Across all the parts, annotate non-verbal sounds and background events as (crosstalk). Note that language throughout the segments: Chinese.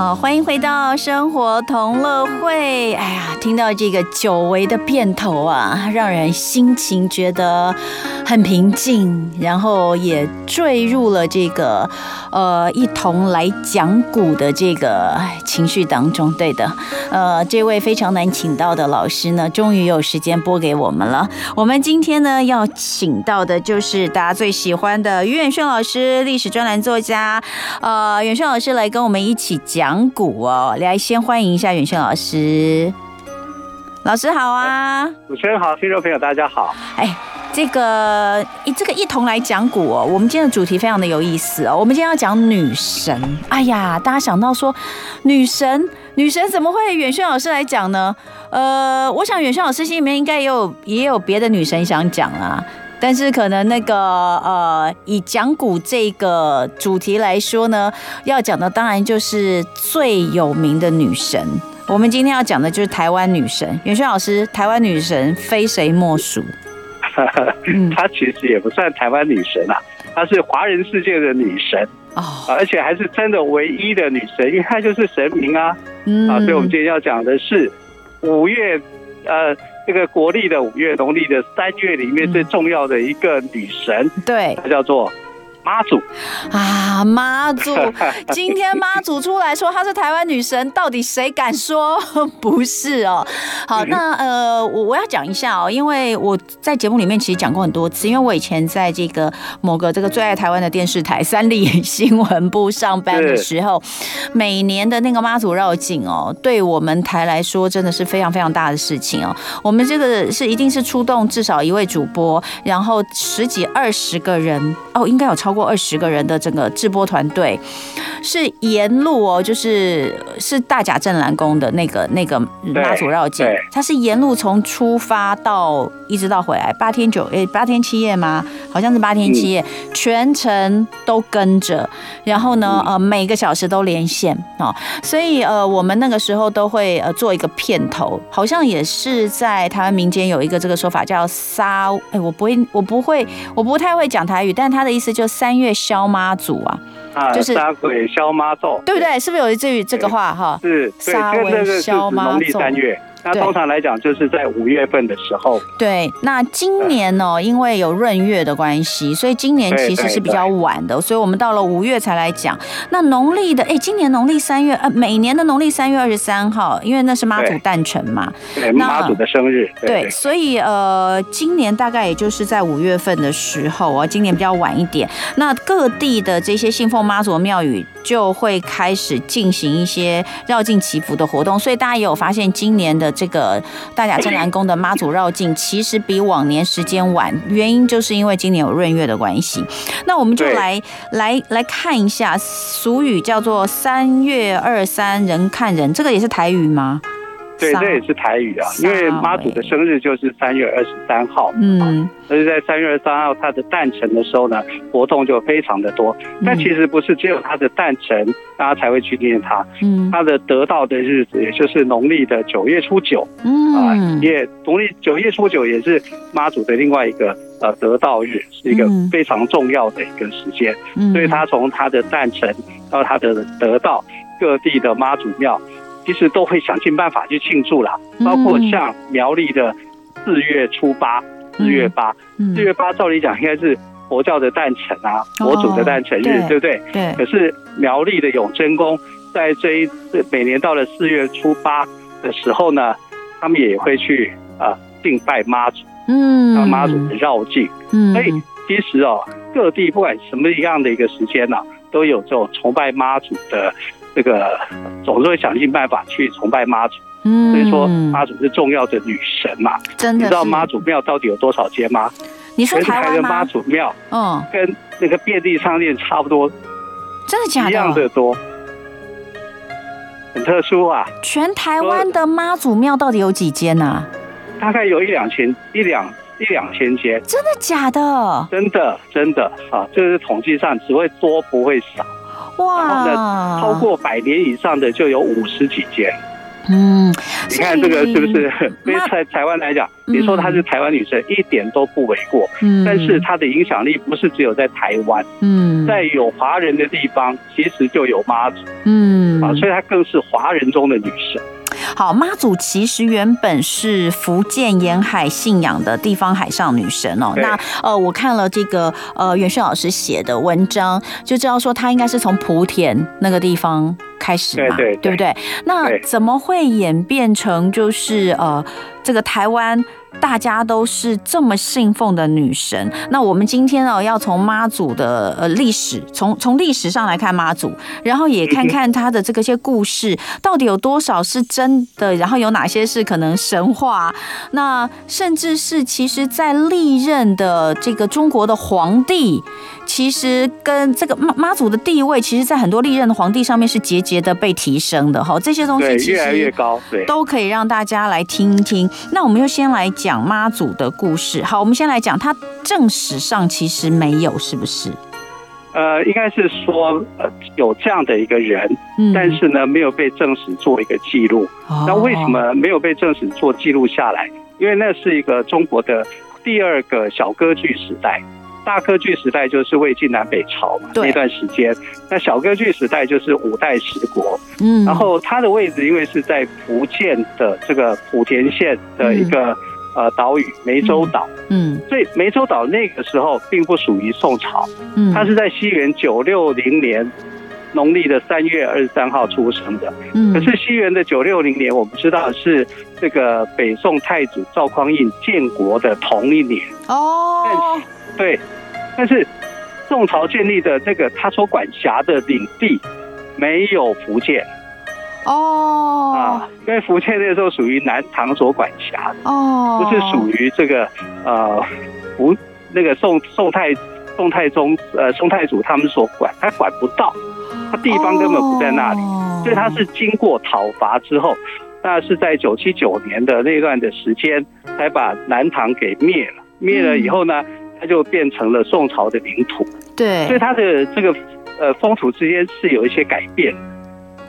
好，欢迎回到生活同乐会。哎呀，听到这个久违的片头啊，让人心情觉得很平静，然后也坠入了这个呃一同来讲古的这个情绪当中。对的，呃，这位非常难请到的老师呢，终于有时间播给我们了。我们今天呢要请到的就是大家最喜欢的于远炫老师，历史专栏作家。呃，远炫老师来跟我们一起讲。讲古哦，来先欢迎一下远轩老师，老师好啊！主持人好，听众朋友大家好。哎，这个一这个一同来讲古哦，我们今天的主题非常的有意思哦，我们今天要讲女神。哎呀，大家想到说女神，女神怎么会远轩老师来讲呢？呃，我想远轩老师心里面应该也有也有别的女神想讲啊。但是可能那个呃，以讲古这个主题来说呢，要讲的当然就是最有名的女神。我们今天要讲的就是台湾女神，袁轩老师，台湾女神非谁莫属。(laughs) 她其实也不算台湾女神啊，她是华人世界的女神哦，而且还是真的唯一的女神，因为她就是神明啊。嗯啊，所以我们今天要讲的是五月呃。这个国历的五月，农历的三月里面最重要的一个女神，对，她叫做。妈祖啊，妈祖！(laughs) 今天妈祖出来说她是台湾女神，到底谁敢说 (laughs) 不是哦？好，那呃，我我要讲一下哦，因为我在节目里面其实讲过很多次，因为我以前在这个某个这个最爱台湾的电视台三立新闻部上班的时候，每年的那个妈祖绕境哦，对我们台来说真的是非常非常大的事情哦。我们这个是一定是出动至少一位主播，然后十几二十个人哦，应该有超。超过二十个人的整个制播团队，是沿路哦，就是是大甲镇澜宫的那个那个妈祖绕境，它是沿路从出发到一直到回来八天九诶八天七夜吗？好像是八天七夜，嗯、全程都跟着，然后呢呃每个小时都连线哦，所以呃我们那个时候都会呃做一个片头，好像也是在台湾民间有一个这个说法叫沙哎我不会我不会我不太会讲台语，但他的意思就是。三月消妈祖啊，啊，就是杀鬼消妈咒，对不对？是不是有一句这个话哈？是，杀鬼消妈咒。三月。那通常来讲，就是在五月份的时候。对，那今年呢、喔，因为有闰月的关系，所以今年其实是比较晚的，所以我们到了五月才来讲。那农历的，哎、欸，今年农历三月，呃，每年的农历三月二十三号，因为那是妈祖诞辰嘛，对，妈祖的生日。对，所以呃，今年大概也就是在五月份的时候啊，今年比较晚一点。那各地的这些信奉妈祖的庙宇就会开始进行一些绕境祈福的活动，所以大家也有发现今年的。这个大甲镇澜宫的妈祖绕境其实比往年时间晚，原因就是因为今年有闰月的关系。那我们就来来来看一下，俗语叫做“三月二三人看人”，这个也是台语吗？对，这也是台语啊，因为妈祖的生日就是三月二十三号，嗯，所以在三月二十三号他的诞辰的时候呢，活动就非常的多。但其实不是只有他的诞辰，大家才会去念他，嗯，他的得到的日子，也就是农历的九月初九，嗯。啊，也农历九月初九也是妈祖的另外一个呃得道日，是一个非常重要的一个时间。所以他从他的诞辰到他的得道，各地的妈祖庙。其实都会想尽办法去庆祝啦，包括像苗栗的四月初八，四月八，四月八照理讲应该是佛教的诞辰啊，佛祖的诞辰日，对不对？对。可是苗栗的永贞宫在这一次每年到了四月初八的时候呢，他们也会去啊敬拜妈祖，嗯，让妈祖的绕境。嗯。所以其实哦，各地不管什么样的一个时间呢，都有这种崇拜妈祖的。这个总是会想尽办法去崇拜妈祖，嗯，所以说妈祖是重要的女神嘛，真的。你知道妈祖庙到底有多少间吗？你说台湾的妈祖庙，嗯，跟那个便利商店差不多，真的假的？一样的多，很特殊啊。全台湾的妈祖庙到底有几间呢？啊？大概有一两千，一两一两千间。真的假的？真的真的啊，就是统计上只会多不会少。哇，然后呢，超过百年以上的就有五十几间。嗯，你看这个是不是？(laughs) 对在台湾来讲，你说她是台湾女神，一点都不为过。嗯，但是她的影响力不是只有在台湾，嗯，在有华人的地方，其实就有妈祖。嗯，啊，所以她更是华人中的女神。好，妈祖其实原本是福建沿海信仰的地方海上女神哦。那呃，我看了这个呃袁轩老师写的文章，就知道说她应该是从莆田那个地方开始嘛，对，对，对，对不对？那怎么会演变成就是呃这个台湾？大家都是这么信奉的女神，那我们今天呢要从妈祖的呃历史，从从历史上来看妈祖，然后也看看她的这个些故事到底有多少是真的，然后有哪些是可能神话，那甚至是其实在历任的这个中国的皇帝。其实跟这个妈妈祖的地位，其实，在很多历任的皇帝上面是节节的被提升的哈。这些东西其实越来越高，对，都可以让大家来听一听。那我们就先来讲妈祖的故事。好，我们先来讲，它正史上其实没有，是不是？呃，应该是说，呃，有这样的一个人，嗯，但是呢，没有被正史做一个记录。哦。那为什么没有被正史做记录下来？因为那是一个中国的第二个小割据时代。大科据时代就是魏晋南北朝嘛，那段时间。那小歌剧时代就是五代十国。嗯，然后它的位置因为是在福建的这个莆田县的一个呃岛屿湄洲岛。嗯，所以湄洲岛那个时候并不属于宋朝。嗯，它是在西元九六零年农历的三月二十三号出生的。嗯，可是西元的九六零年，我们知道是这个北宋太祖赵匡胤建国的同一年。哦。对，但是宋朝建立的这个他所管辖的领地没有福建哦。啊，因为福建那个时候属于南唐所管辖的哦，不是属于这个呃福那个宋宋太宋太宗呃宋太祖他们所管，他管不到，他地方根本不在那里，所以他是经过讨伐之后，那是在九七九年的那段的时间才把南唐给灭了，灭了以后呢。它就变成了宋朝的领土，对，所以它的这个呃风土之间是有一些改变。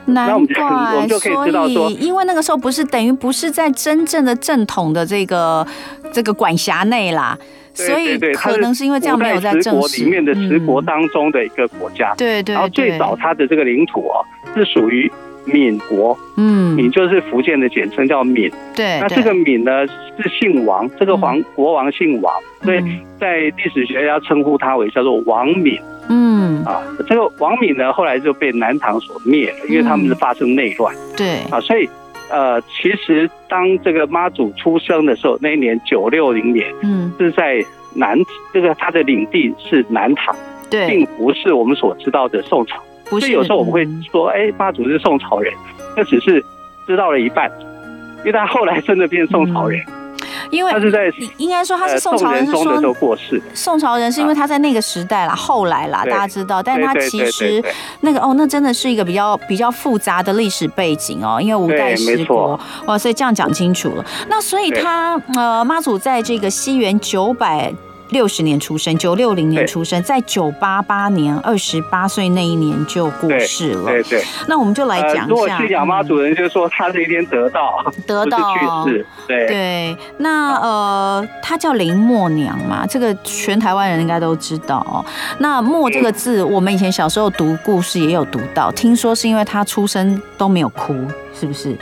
难怪，那我们就 (laughs) 我们就可以知道说，因为那个时候不是等于不是在真正的正统的这个这个管辖内啦，所以可能是因为这样没有在正国里面的十国当中的一个国家。对对，然后最早它的这个领土哦是属于。闽国，嗯，闽就是福建的简称，叫闽。对，那这个闽呢是姓王，这个皇国王姓王，所以在历史学家称呼他为叫做王闽。嗯，啊，这个王闽呢后来就被南唐所灭了，因为他们是发生内乱。对，啊，所以呃，其实当这个妈祖出生的时候，那一年九六零年，嗯，是在南，这个他的领地是南唐，对，并不是我们所知道的宋朝。所以有时候我们会说，哎，妈祖是宋朝人，那只是知道了一半，因为他后来真的变宋朝人，因为他是在应该说他是宋朝人是说过世。宋朝人是因为他在那个时代啦，后来啦，大家知道，但是他其实那个哦，那真的是一个比较比较复杂的历史背景哦，因为五代十国哇，所以这样讲清楚了。那所以他呃，妈祖在这个西元九百。六十年出生，九六零年出生，在九八八年二十八岁那一年就过世了。对对，对，那我们就来讲一下。如果信仰妈主人就说他这一天得到，得到去世。对对，那呃，他叫林默娘嘛，这个全台湾人应该都知道哦。那默这个字，我们以前小时候读故事也有读到，听说是因为他出生都没有哭，是不是？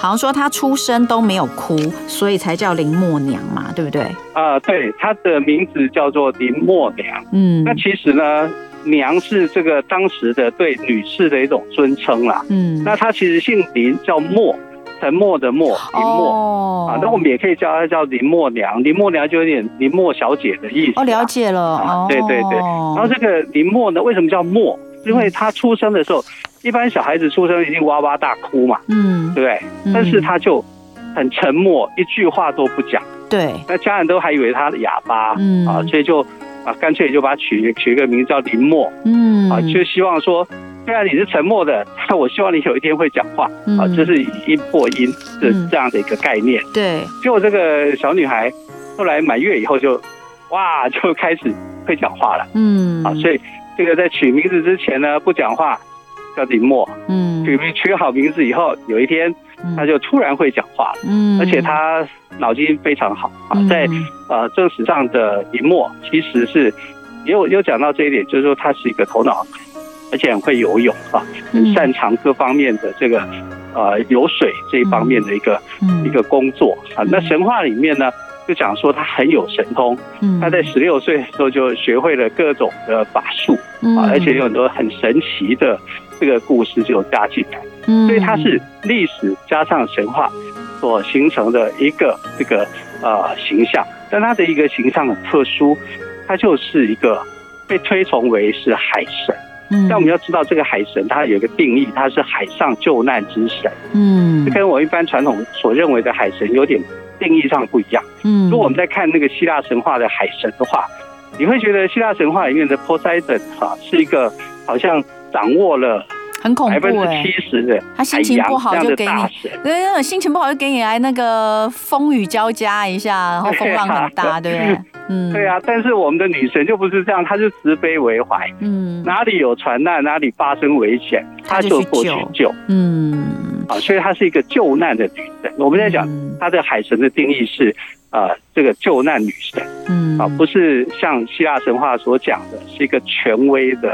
嗯。好像说他出生都没有哭，所以才叫林默娘嘛，对不对？啊、呃，对，他的名字叫做林默娘。嗯，那其实呢，娘是这个当时的对女士的一种尊称啦。嗯，那她其实姓林，叫默，沉默的默，林默。哦，啊，那我们也可以叫她叫林默娘，林默娘就有点林默小姐的意思。哦，了解了。啊，对对对。然后这个林默呢，为什么叫默？因为她出生的时候。一般小孩子出生一定哇哇大哭嘛，嗯，对不对？但是他就很沉默，一句话都不讲。对，那家人都还以为他哑巴，嗯。啊，所以就啊，干脆就把他取取一个名字叫林默，嗯。啊，就希望说，虽然你是沉默的，但 (laughs) 我希望你有一天会讲话，啊，就是以音破音的这样的一个概念。对，结果这个小女孩后来满月以后就哇 (laughs) 就开始会讲话了，嗯。啊，所以。这个在取名字之前呢不讲话，叫林默。嗯，取名取好名字以后，有一天他就突然会讲话了。嗯，而且他脑筋非常好啊，在呃正史上的林默其实是也有有讲到这一点，就是说他是一个头脑，而且很会游泳啊，很擅长各方面的这个呃游水这一方面的一个一个工作啊。那神话里面呢，就讲说他很有神通，他在十六岁的时候就学会了各种的法术啊，而且有很多很神奇的这个故事就加进来，所以他是历史加上神话所形成的一个这个呃形象。但他的一个形象很特殊，他就是一个被推崇为是海神。但我们要知道，这个海神他有一个定义，他是海上救难之神。嗯，跟我一般传统所认为的海神有点。定义上不一样。嗯，如果我们在看那个希腊神话的海神的话，你会觉得希腊神话里面的 Poseidon 哈是一个好像掌握了很恐怖百分之七十的他心情不好就给你，对，心情不好就给你来那个风雨交加一下，然后 (laughs) 风浪很大，对不对？(laughs) 嗯，对啊。但是我们的女神就不是这样，她是慈悲为怀。嗯，哪里有船难，哪里发生危险，她就过去救。嗯。啊，所以她是一个救难的女神。我们在讲她的海神的定义是，呃，这个救难女神，嗯，啊，不是像希腊神话所讲的，是一个权威的，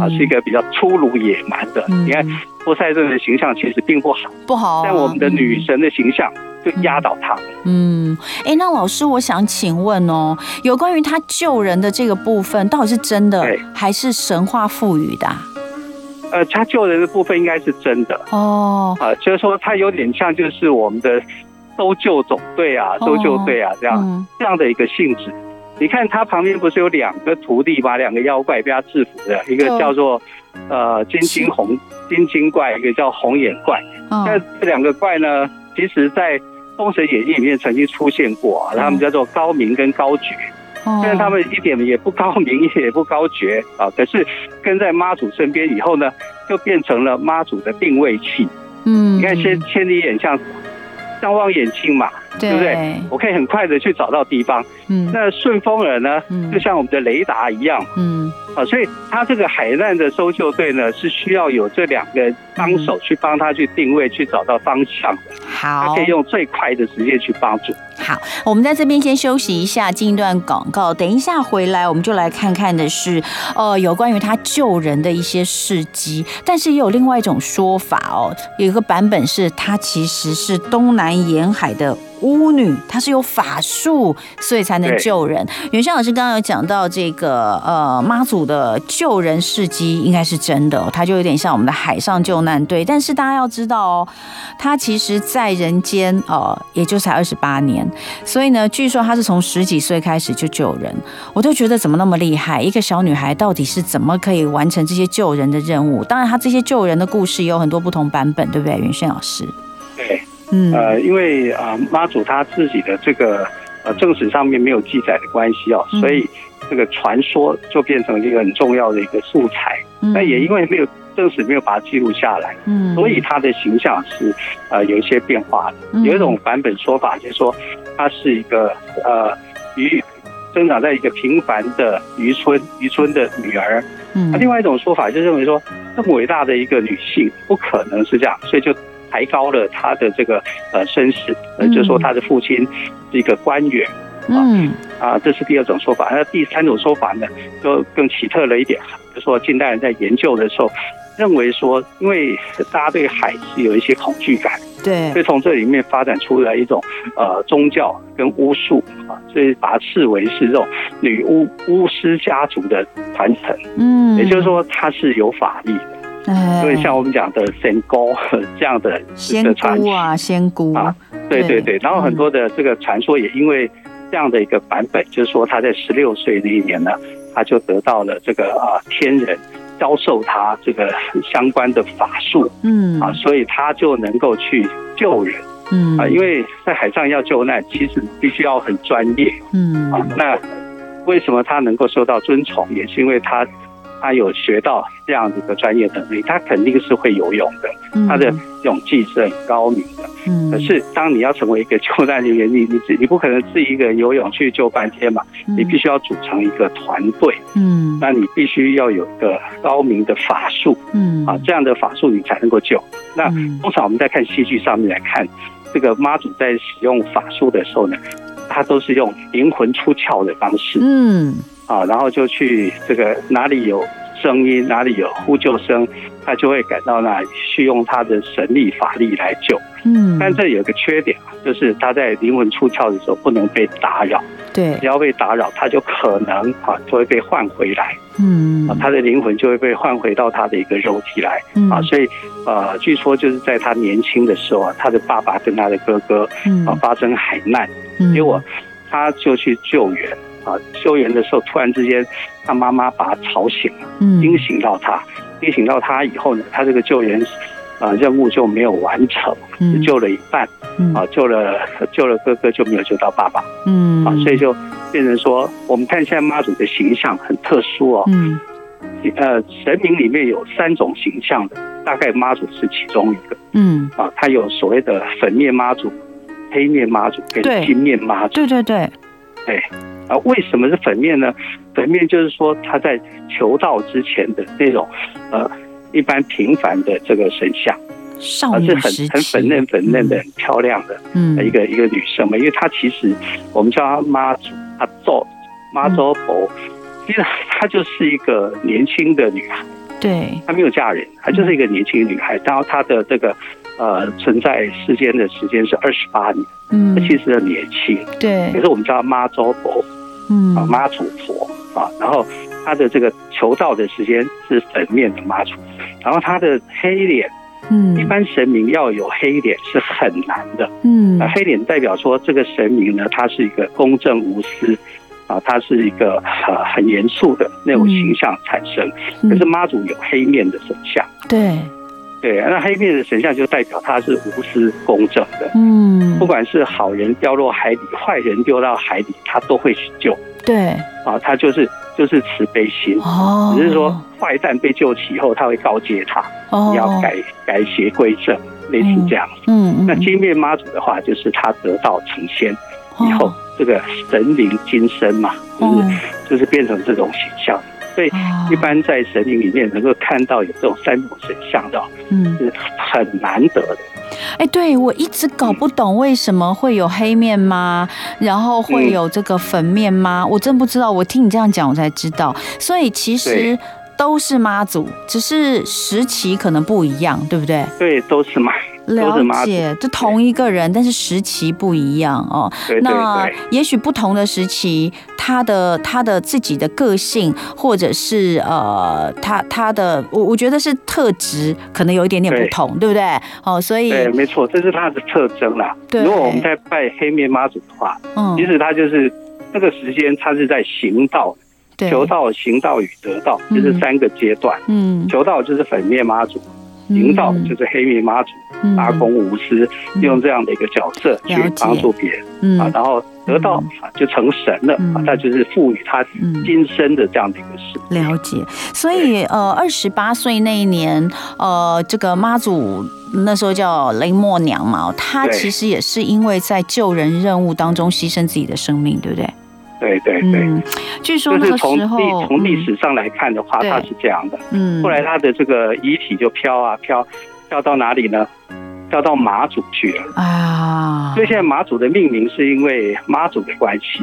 啊，是一个比较粗鲁野蛮的。你看波塞顿的形象其实并不好，不好。但我们的女神的形象就压倒他们。嗯，哎，那老师，我想请问哦，有关于他救人的这个部分，到底是真的还是神话赋予的？呃，他救人的部分应该是真的哦，啊，就是说他有点像就是我们的搜救总队啊，搜救队啊这样这样的一个性质。你看他旁边不是有两个徒弟吗？两个妖怪被他制服的，一个叫做呃金睛红金睛怪，一个叫红眼怪。那这两个怪呢，其实在《封神演义》里面曾经出现过，他们叫做高明跟高觉。虽然他们一点也不高明，也不高觉啊，可是跟在妈祖身边以后呢，就变成了妈祖的定位器。嗯，你看千千里眼像像望远镜嘛，对不对？我可以很快的去找到地方。嗯，那顺风耳呢，就像我们的雷达一样。嗯。啊，所以他这个海难的搜救队呢，是需要有这两个帮手去帮他去定位，去找到方向的。好，他可以用最快的时间去帮助。好，我们在这边先休息一下，进一段广告。等一下回来，我们就来看看的是，呃，有关于他救人的一些事迹。但是也有另外一种说法哦，有一个版本是他其实是东南沿海的。巫女，她是有法术，所以才能救人。袁轩老师刚刚有讲到这个呃妈祖的救人事迹，应该是真的，他就有点像我们的海上救难队。但是大家要知道哦，他其实在人间呃也就才二十八年，所以呢，据说他是从十几岁开始就救人。我都觉得怎么那么厉害？一个小女孩到底是怎么可以完成这些救人的任务？当然，她这些救人的故事也有很多不同版本，对不对，袁轩老师？对。嗯，呃，因为啊，妈祖她自己的这个呃正史上面没有记载的关系哦，所以这个传说就变成一个很重要的一个素材。那也因为没有正史没有把它记录下来，嗯，所以她的形象是呃有一些变化的。有一种版本说法就是说，她是一个呃渔生长在一个平凡的渔村渔村的女儿。嗯，那另外一种说法就认为说，这么伟大的一个女性不可能是这样，所以就。抬高了他的这个呃身世，呃，就是说他的父亲是一个官员，嗯。啊，这是第二种说法。那第三种说法呢，就更奇特了一点，就是说近代人在研究的时候，认为说，因为大家对海是有一些恐惧感，对，所以从这里面发展出来一种呃宗教跟巫术啊，所以把它视为是这种女巫巫师家族的传承，嗯，也就是说它是有法力的。所以像我们讲的仙姑 (laughs) 这样的仙姑啊，仙姑。啊，对对对。然后很多的这个传说也因为这样的一个版本，就是说他在十六岁那一年呢，他就得到了这个啊天人教授他这个相关的法术，嗯。啊，所以他就能够去救人，嗯。啊，因为在海上要救难，其实必须要很专业，嗯。啊。那为什么他能够受到尊崇，也是因为他。他有学到这样子的专业能力，他肯定是会游泳的，他的泳技是很高明的。嗯，可是当你要成为一个救难人员，你你你不可能自己一个人游泳去救半天嘛，你必须要组成一个团队。嗯，那你必须要有一个高明的法术。嗯，啊，这样的法术你才能够救。那通常我们在看戏剧上面来看，这个妈祖在使用法术的时候呢，他都是用灵魂出窍的方式。嗯。啊，然后就去这个哪里有声音，哪里有呼救声，他就会赶到那里去用他的神力法力来救。嗯，但这有个缺点，就是他在灵魂出窍的时候不能被打扰。对，只要被打扰，他就可能啊就会被换回来。嗯，啊，他的灵魂就会被换回到他的一个肉体来。啊，所以呃，据说就是在他年轻的时候啊，他的爸爸跟他的哥哥啊发生海难，结果他就去救援。啊，救援的时候，突然之间，他妈妈把他吵醒了，惊醒到他，惊醒到他以后呢，他这个救援啊任务就没有完成，只救了一半，啊，救了救了哥哥就没有救到爸爸，嗯，啊，所以就变成说，我们看现在妈祖的形象很特殊哦，嗯，呃，神明里面有三种形象的，大概妈祖是其中一个，嗯，啊，他有所谓的粉面妈祖、黑面妈祖跟金面妈祖，对对对，对。啊，为什么是粉面呢？粉面就是说他在求道之前的那种，呃，一般平凡的这个神像，少女时期，很很粉嫩粉嫩的、很漂亮的，嗯，一个一个女生嘛。因为她其实我们叫她妈祖，她做妈祖婆，其实她就是一个年轻的女孩，对，她没有嫁人，她就是一个年轻的女孩。然后她的这个呃存在世间的时间是二十八年，嗯，她其实很年轻，对。可是我们叫她妈祖婆。嗯，啊，妈祖婆啊，然后他的这个求道的时间是粉面的妈祖，然后他的黑脸，嗯，一般神明要有黑脸是很难的，嗯，黑脸代表说这个神明呢，他是一个公正无私，啊，他是一个呃很严肃的那种形象产生，可是妈祖有黑面的神像，对。对，那黑面的神像就代表他是无私公正的，嗯，不管是好人掉落海里，坏人丢到海里，他都会去救。对，啊，他就是就是慈悲心，哦，只是说坏蛋被救起以后，他会告诫他，哦，你要改改邪归正，类似这样。嗯，嗯，那金面妈祖的话，就是他得道成仙以后，这个神灵金身嘛，就是就是变成这种形象。所以，一般在神明里面能够看到有这种三种神像的，嗯，是很难得的。哎，对，我一直搞不懂为什么会有黑面妈，然后会有这个粉面妈，我真不知道。我听你这样讲，我才知道。所以其实都是妈祖，只是时期可能不一样，对不对？对，都是妈。了解，就同一个人，但是时期不一样哦。对对对，那也许不同的时期，他的他的自己的个性，或者是呃，他他的我我觉得是特质，可能有一点点不同，对，对不对？哦，所以对，没错，这是他的特征啦。对，如果我们在拜黑面妈祖的话，嗯，其实他就是那个时间，他是在行道，对，求道、行道与得道，就是三个阶段。嗯，求道就是粉面妈祖。行道就是黑面妈祖，大公无私，用这样的一个角色去帮助别人啊，然后得到啊就成神了啊，那就是赋予他今生的这样的一个事。了解，所以呃，二十八岁那一年，呃，这个妈祖那时候叫雷默娘嘛，她其实也是因为在救人任务当中牺牲自己的生命，对不对？对对对，嗯、据说就是从历从历史上来看的话，他、嗯、是这样的。嗯，后来他的这个遗体就飘啊飘，飘到哪里呢？飘到马祖去了啊。所以现在马祖的命名是因为妈祖的关系。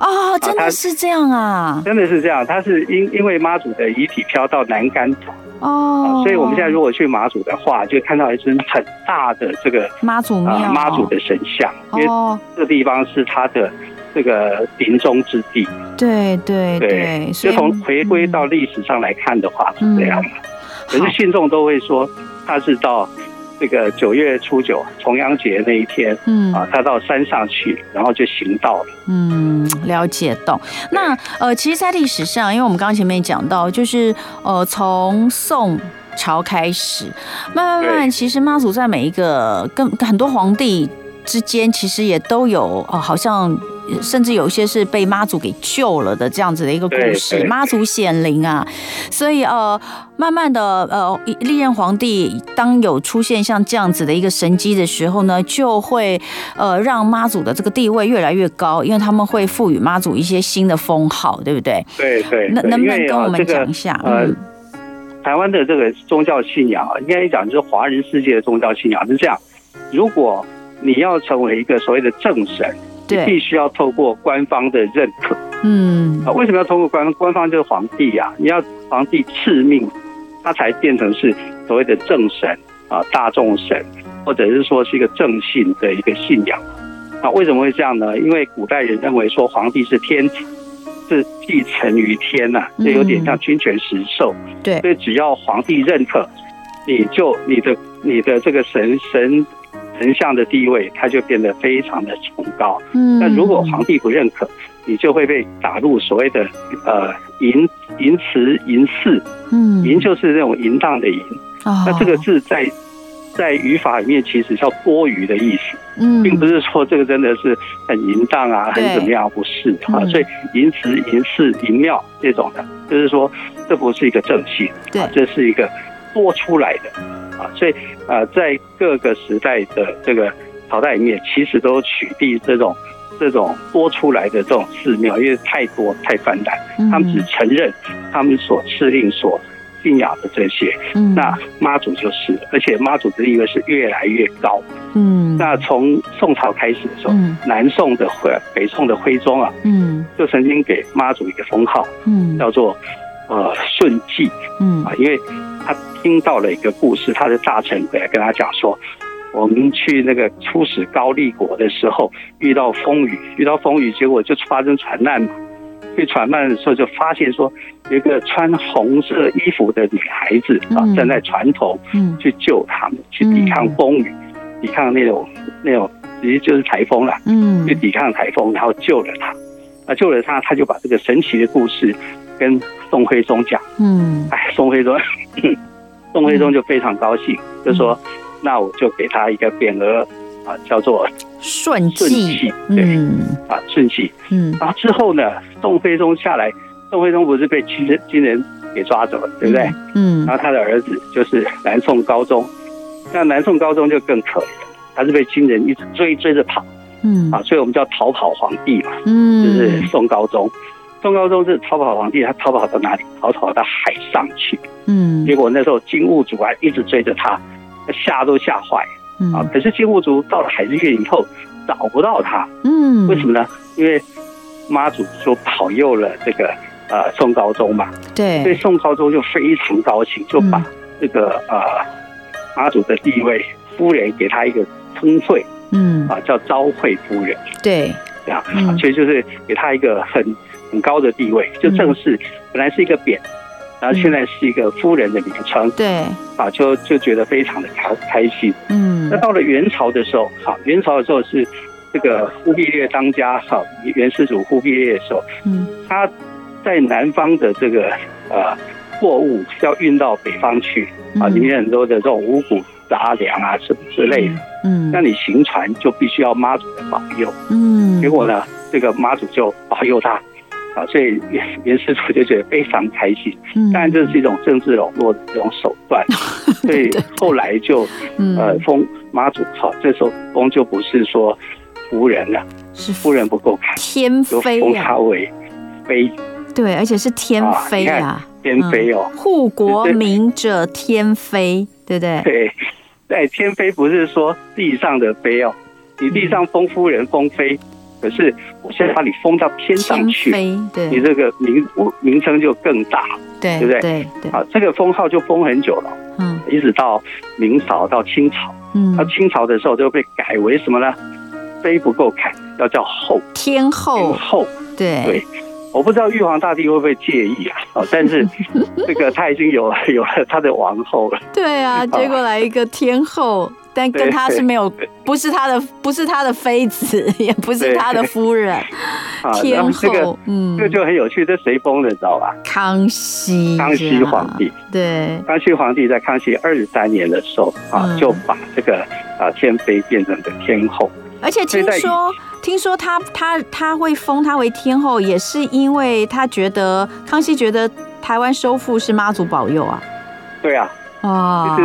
哦，真的是这样啊！真的是这样，他是因因为妈祖的遗体飘到南竿岛哦，所以我们现在如果去马祖的话，就看到一尊很大的这个妈祖庙妈祖的神像，因为这个地方是他的。这个临终之地，对对对，就从回归到历史上来看的话是这样的。可是信众都会说，他是到这个九月初九重阳节那一天，嗯啊，他到山上去，然后就行道了。嗯，了解到。那呃，其实，在历史上，因为我们刚刚前面讲到，就是呃，从宋朝开始，慢慢慢慢，其实妈祖在每一个跟很多皇帝之间，其实也都有哦，好像。甚至有些是被妈祖给救了的这样子的一个故事，妈祖显灵啊。所以呃，慢慢的呃，历任皇帝当有出现像这样子的一个神机的时候呢，就会呃让妈祖的这个地位越来越高，因为他们会赋予妈祖一些新的封号，对不对？对对。那能不能跟我们讲一下？嗯。台湾的这个宗教信仰啊，应该讲就是华人世界的宗教信仰是这样：如果你要成为一个所谓的正神，你必须要透过官方的认可。嗯，啊，为什么要透过官官方？就是皇帝呀，你要皇帝赐命，他才变成是所谓的正神啊，大众神，或者是说是一个正信的一个信仰。啊，为什么会这样呢？因为古代人认为说皇帝是天子。是继承于天呐、啊，这有点像君权实授。对，所以只要皇帝认可，你就你的你的这个神神神像的地位，他就变得非常的崇高。嗯，那如果皇帝不认可，你就会被打入所谓的呃淫淫词淫祀。嗯，淫就是那种淫荡的淫。哦，那这个字在。在语法里面，其实叫多余的意思，嗯，并不是说这个真的是很淫荡啊，很怎么样，不是啊。所以淫词、淫祀、淫庙这种的，就是说这不是一个正信，对，这是一个多出来的啊。所以啊，在各个时代的这个朝代里面，其实都取缔这种这种多出来的这种寺庙，因为太多太泛滥，他们只承认他们所敕令所。信仰的这些，那妈祖就是，而且妈祖的地位是越来越高。嗯，那从宋朝开始的时候，南宋的徽，北宋的徽宗啊，嗯，就曾经给妈祖一个封号，嗯，叫做呃顺济，嗯啊，因为他听到了一个故事，他的大臣回来跟他讲说，我们去那个出使高丽国的时候遇到风雨，遇到风雨，结果就发生船难嘛。去船难的时候，就发现说，有一个穿红色衣服的女孩子啊，站在船头，去救他们，去抵抗风雨，抵抗那种那种，其实就是台风了，嗯，去抵抗台风，然后救了他，啊，救了他，他就把这个神奇的故事跟宋徽宗讲，嗯，哎，宋徽宗，(laughs) 宋徽宗就非常高兴，就说，那我就给他一个匾额。啊，叫做顺气，对，啊，顺气，嗯，然后之后呢，宋徽宗下来，宋徽宗不是被金人金人给抓走了，对不对？嗯，然后他的儿子就是南宋高宗，那南宋高宗就更可怜，他是被金人一直追追着跑，嗯，啊，所以我们叫逃跑皇帝嘛，嗯，就是宋高宗，宋高宗是逃跑皇帝，他逃跑到哪里？逃跑到海上去，嗯，结果那时候金兀术啊一直追着他，吓都吓坏。啊！可是金兀术到了海之月以后找不到他，嗯，为什么呢？因为妈祖说保佑了这个呃宋高宗嘛，对，所以宋高宗就非常高兴，就把这个呃妈祖的地位夫人给他一个称谓，嗯，啊叫昭惠夫人，对，这样，啊，其实就是给他一个很很高的地位，就正式本来是一个匾。然后现在是一个夫人的名称，对，啊，就就觉得非常的开开心。嗯，那到了元朝的时候，好，元朝的时候是这个忽必烈当家，好，元世祖忽必烈的时候，嗯，他在南方的这个呃货物要运到北方去，啊，里面很多的这种五谷杂粮啊什么之类的，嗯，那你行船就必须要妈祖的保佑，嗯，结果呢，这个妈祖就保佑他。啊，所以袁袁世祖就觉得非常开心，当然这是一种政治笼络的这种手段，(laughs) 所以后来就呃封妈祖，好，这时候封就不是说夫人了，是夫人不够看，天妃封她为妃，对，而且是天妃啊，天妃哦，护国明者天妃，对不对？对，对，天妃不是说地上的妃哦，你地上封夫人封妃。可是，我现在把你封到天上去，对，你这个名名称就更大，对，对不对？对对。啊，这个封号就封很久了，嗯，一直到明朝到清朝，嗯，到清朝的时候就被改为什么呢？妃不够看，要叫后天后，天后，对对。我不知道玉皇大帝会不会介意啊？啊，(laughs) 但是这个他已经有了有了他的王后了，对啊，结果来一个天后。但跟他是没有，不是他的，不是他的妃子，也不是他的夫人，(laughs) 天后，嗯，这就很有趣。这谁封的，你知道吧？康熙，康熙皇帝，对，康熙皇帝在康熙二十三年的时候啊，就把这个啊天妃变成了天后，而且听说，听说他他他会封他为天后，也是因为他觉得康熙觉得台湾收复是妈祖保佑啊。对啊，哇，就是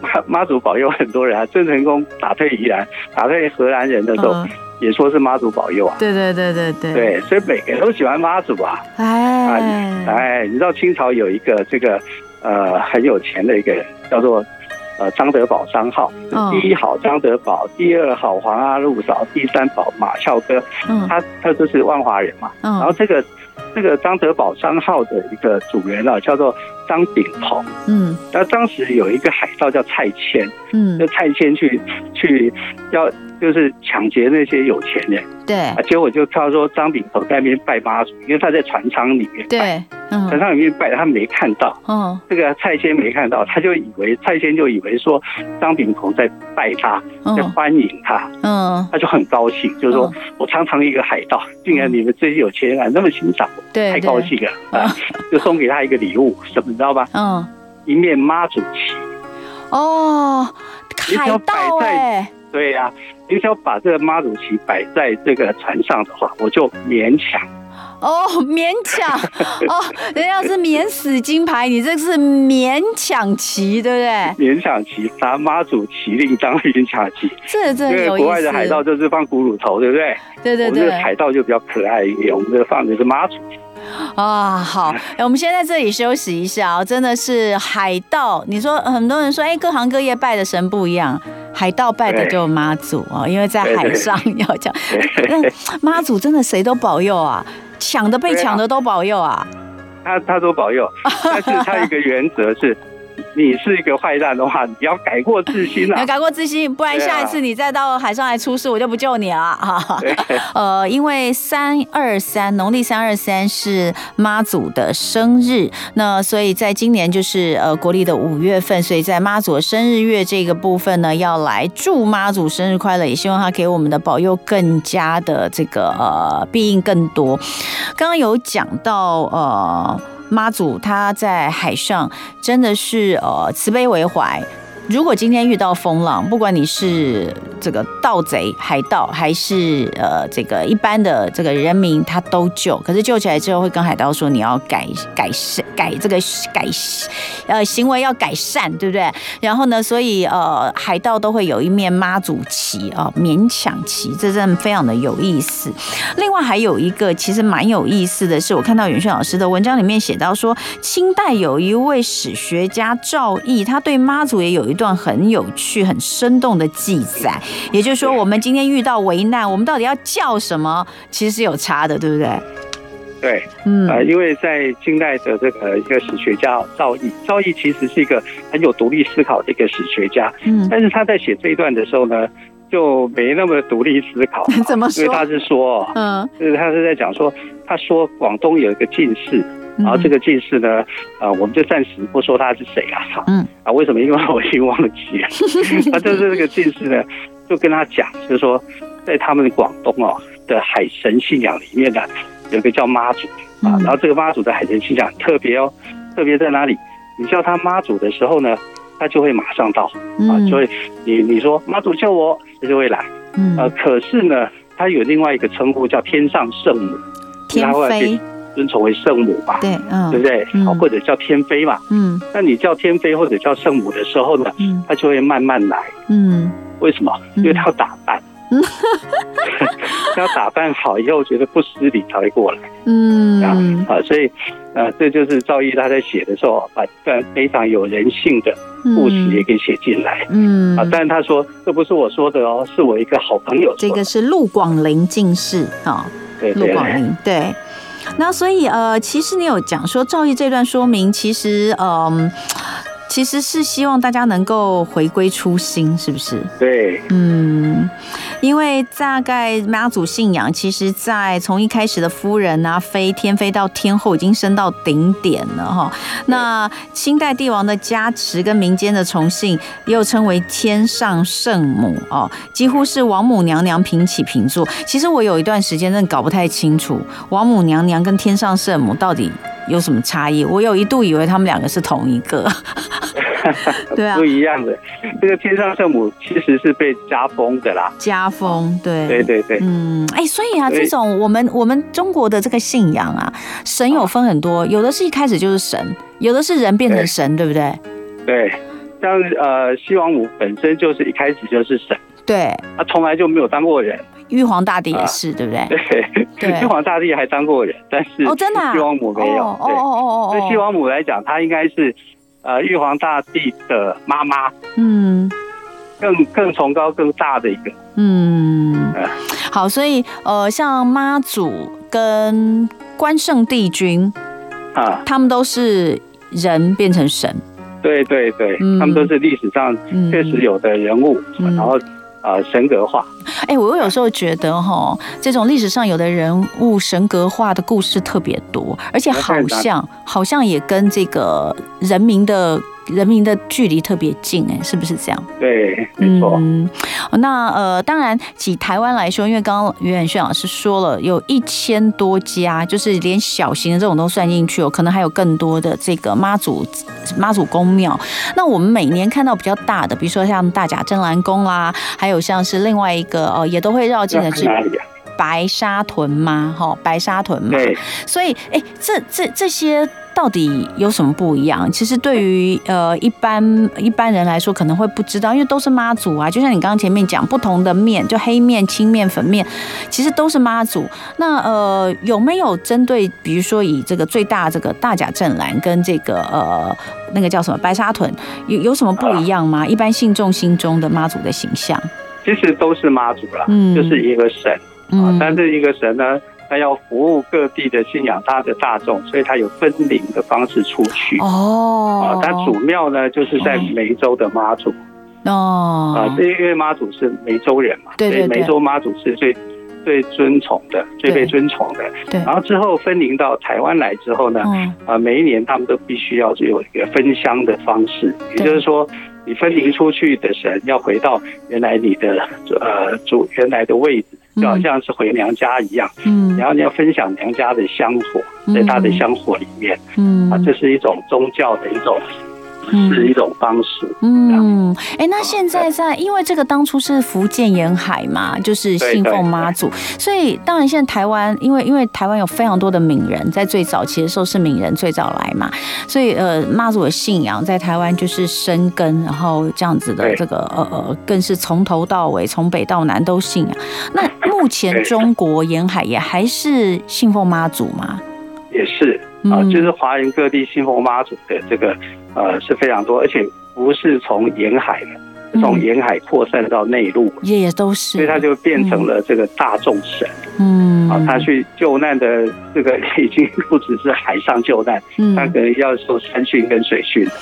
妈妈祖保佑很多人啊。(laughs) 郑成功打退宜兰，打退荷兰人的时候，也说是妈祖保佑啊。对对对对对。对，所以每个人都喜欢妈祖啊。哎哎，你知道清朝有一个这个呃很有钱的一个人，叫做。呃，张德宝张浩，第一好张德宝，第二好黄阿禄嫂，第三宝马翘哥，他他就是万华人嘛。然后这个这个张德宝商号的一个主人啊，叫做张炳鹏。嗯，那当时有一个海盗叫蔡牵，嗯，那蔡牵去去要。就是抢劫那些有钱人，对，结果就他说张炳鹏在那边拜妈祖，因为他在船舱里面，对，嗯，船舱里面拜，他没看到，嗯，这个蔡牵没看到，他就以为蔡牵就以为说张炳鹏在拜他，在欢迎他，嗯，他就很高兴，就是说我堂堂一个海盗，竟然你们这些有钱人那么欣赏我，对，太高兴了啊，就送给他一个礼物，什么你知道吧？嗯，一面妈祖旗，哦，海盗哎。对呀、啊，你想把这个妈祖旗摆在这个船上的话，我就勉强。哦，勉强哦，人家是免死金牌，你这是勉强骑，对不对？勉强骑，拿妈祖旗令当勉强骑。这这有意思。国外的海盗就是放骷髅头，对不对？对对对。我们的海盗就比较可爱一点，我们这放的是妈祖。啊，好，(laughs) 我们先在这里休息一下哦。真的是海盗，你说很多人说，哎，各行各业拜的神不一样。海盗拜的就妈祖啊，因为在海上 (laughs) 要讲，那妈祖真的谁都保佑啊，抢的被抢的都保佑啊，他他都保佑，(laughs) 但是他一个原则是。你是一个坏蛋的话，你要改过自新啊！(laughs) 要改过自新，不然下一次你再到海上来出事，我就不救你了哈。(laughs) (laughs) 呃，因为三二三农历三二三是妈祖的生日，那所以在今年就是呃国历的五月份，所以在妈祖生日月这个部分呢，要来祝妈祖生日快乐，也希望他给我们的保佑更加的这个呃庇应更多。刚刚有讲到呃。妈祖她在海上真的是呃慈悲为怀。如果今天遇到风浪，不管你是这个盗贼、海盗，还是呃这个一般的这个人民，他都救。可是救起来之后，会跟海盗说你要改改善、改这个改呃行为要改善，对不对？然后呢，所以呃海盗都会有一面妈祖旗啊，勉强旗，这真的非常的有意思。另外还有一个其实蛮有意思的是，我看到远炫老师的文章里面写到说，清代有一位史学家赵翼，他对妈祖也有。一段很有趣、很生动的记载，也就是说，我们今天遇到危难，我们到底要叫什么？其实是有差的，对不对？对，嗯，呃，因为在近代的这个一个史学家赵翼，赵翼其实是一个很有独立思考的一个史学家，嗯，但是他在写这一段的时候呢，就没那么独立思考。(laughs) 怎么说？因为他是说，嗯，就是他是在讲说，他说广东有一个进士。然后这个近视呢，啊，我们就暂时不说他是谁啊，好，嗯，(laughs) 啊，为什么？因为我已经忘记了。啊就是这个近视呢，就跟他讲，就是说，在他们广东哦的海神信仰里面呢，有个叫妈祖啊，然后这个妈祖的海神信仰特别哦，特别在哪里？你叫他妈祖的时候呢，他就会马上到啊，就会你你说妈祖救我，他就会来。嗯，呃，可是呢，他有另外一个称呼叫天上圣母，天妃。尊崇为圣母吧，对，嗯，对不对？好，或者叫天妃嘛，嗯，那你叫天妃或者叫圣母的时候呢，嗯，他就会慢慢来，嗯，为什么？因为他要打扮，嗯，(laughs) 他要打扮好以后觉得不失礼才会过来，嗯，啊，所以，呃，这就是赵毅他在写的时候把段非常有人性的故事也给写进来，嗯，啊，但是他说这不是我说的哦，是我一个好朋友这个是陆广林进士啊，对，陆广林，对。那所以呃，其实你有讲说赵毅这段说明，其实嗯。其实是希望大家能够回归初心，是不是？对，嗯，因为大概妈祖信仰，其实在从一开始的夫人啊、飞、天飞到天后，已经升到顶点了哈。那清代帝王的加持跟民间的崇信，又称为天上圣母哦，几乎是王母娘娘平起平坐。其实我有一段时间真的搞不太清楚，王母娘娘跟天上圣母到底有什么差异？我有一度以为他们两个是同一个。(laughs) 对啊，不一样的。这个天上圣母其实是被加封的啦，加封，对，对对对，嗯，哎，所以啊，这种我们我们中国的这个信仰啊，神有分很多，有的是一开始就是神，有的是人变成神，对不对？对，像呃，西王母本身就是一开始就是神，对，他从来就没有当过人。玉皇大帝也是，对不对？对，玉皇大帝还当过人，但是哦，真的，西王母没有。哦哦哦哦，对西王母来讲，她应该是呃玉皇大帝的妈妈，嗯，更更崇高、更大的一个，嗯，好，所以呃，像妈祖跟关圣帝君啊，他们都是人变成神，对对对，他们都是历史上确实有的人物，然后。啊，神格化。哎，我有时候觉得哈，这种历史上有的人物神格化的故事特别多，而且好像好像也跟这个人民的。人民的距离特别近，哎，是不是这样？对，没错。嗯，那呃，当然，以台湾来说，因为刚刚袁远轩老师说了，有一千多家，就是连小型的这种都算进去哦，可能还有更多的这个妈祖妈祖宫庙。那我们每年看到比较大的，比如说像大甲镇澜宫啦，还有像是另外一个哦，也都会绕境的是白沙屯嘛，哈，白沙屯嘛。对。所以，哎，这这这些。到底有什么不一样？其实对于呃一般一般人来说，可能会不知道，因为都是妈祖啊。就像你刚刚前面讲，不同的面，就黑面、青面、粉面，其实都是妈祖。那呃有没有针对，比如说以这个最大这个大甲镇澜跟这个呃那个叫什么白沙屯，有有什么不一样吗？一般信众心中的妈祖的形象，其实都是妈祖啦，嗯，就是一个神啊，但是一个神呢。他要服务各地的信仰他的大众，所以他有分灵的方式出去。哦，啊，他主庙呢就是在梅州的妈祖。哦，啊，这因为妈祖是梅州人嘛，对，对，对，所以梅州妈祖是最最尊崇的，最被尊崇的。对。然后之后分灵到台湾来之后呢，啊，每一年他们都必须要有一个分香的方式，也就是说，你分灵出去的神要回到原来你的呃主原来的位置。就好像是回娘家一样，嗯，然后你要分享娘家的香火，在他的香火里面，嗯，啊，这是一种宗教的一种。是一种方式。嗯，哎，那现在在，因为这个当初是福建沿海嘛，就是信奉妈祖，所以当然现在台湾，因为因为台湾有非常多的闽人，在最早期的时候是闽人最早来嘛，所以呃妈祖的信仰在台湾就是生根，然后这样子的这个呃呃，更是从头到尾，从北到南都信仰。那目前中国沿海也还是信奉妈祖吗？也是啊，就是华人各地信奉妈祖的这个。呃，是非常多，而且不是从沿海的，从沿海扩散到内陆，也都是，所以他就变成了这个大众神。嗯，啊，他去救难的这个已经不只是海上救难，嗯，他可能要受山训跟水训。(laughs)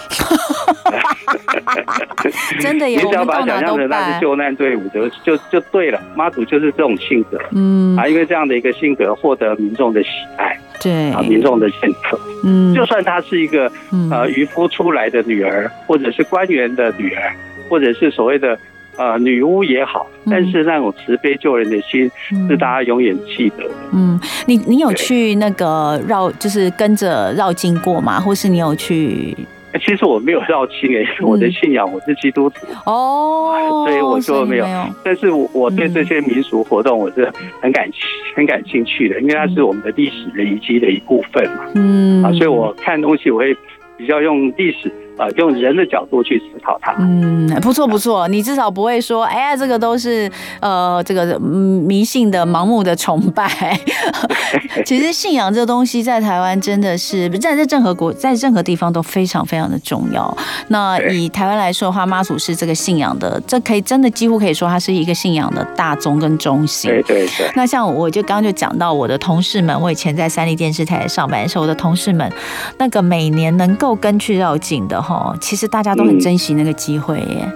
真的，(laughs) 你只要把他想象成那是救难队伍就就就对了。妈祖就是这种性格，嗯，啊，因为这样的一个性格获得民众的喜爱。对啊，民众的认可。嗯，就算她是一个呃渔夫出来的女儿，或者是官员的女儿，或者是所谓的呃女巫也好，但是那种慈悲救人的心是大家永远记得的。嗯，你你有去那个绕，就是跟着绕经过吗？或是你有去？其实我没有绕经诶，我的信仰我是基督徒哦，所以我就没有。但是我我对这些民俗活动我是很感很感兴趣的，因为它是我们的历史的遗迹的一部分嘛。嗯啊，所以我看东西我会比较用历史。啊，用人的角度去思考它。嗯，不错不错，你至少不会说，哎呀，这个都是呃，这个迷信的、盲目的崇拜。(laughs) 其实信仰这个东西，在台湾真的是在在任何国，在任何地方都非常非常的重要。那以台湾来说的话，妈祖是这个信仰的，这可以真的几乎可以说，它是一个信仰的大宗跟中心。对对对。那像我就刚刚就讲到我的同事们，我以前在三立电视台上班的时候，我的同事们，那个每年能够跟去绕境的。哦，其实大家都很珍惜那个机会耶，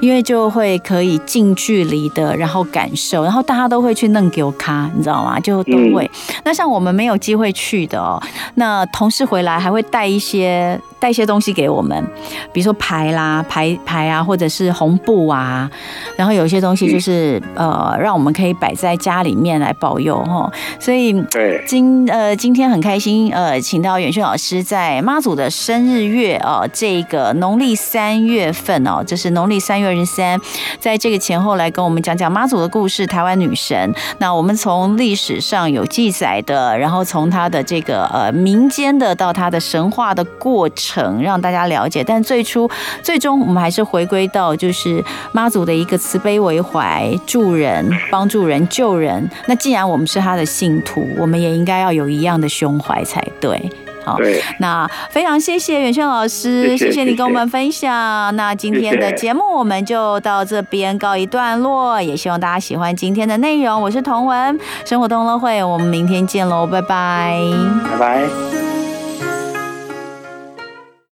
因为就会可以近距离的，然后感受，然后大家都会去弄给我卡，你知道吗？就都会。那像我们没有机会去的哦，那同事回来还会带一些。带一些东西给我们，比如说牌啦、牌牌啊，或者是红布啊，然后有些东西就是呃，让我们可以摆在家里面来保佑哈。所以对今呃今天很开心呃，请到远炫老师在妈祖的生日月哦，这个农历三月份哦，就是农历三月二十三，在这个前后来跟我们讲讲妈祖的故事，台湾女神。那我们从历史上有记载的，然后从她的这个呃民间的到她的神话的过程，让大家了解。但最初最终我们还是回归到就是妈祖的一个慈悲为怀，助人、帮助人、救人。那既然我们是他的信徒，我们也应该要有一样的胸怀才对。好，那非常谢谢远炫老师，谢谢，谢谢你跟我们分享。那今天的节目我们就到这边告一段落，也希望大家喜欢今天的内容。我是童文，生活同乐会，我们明天见喽，拜拜，拜拜。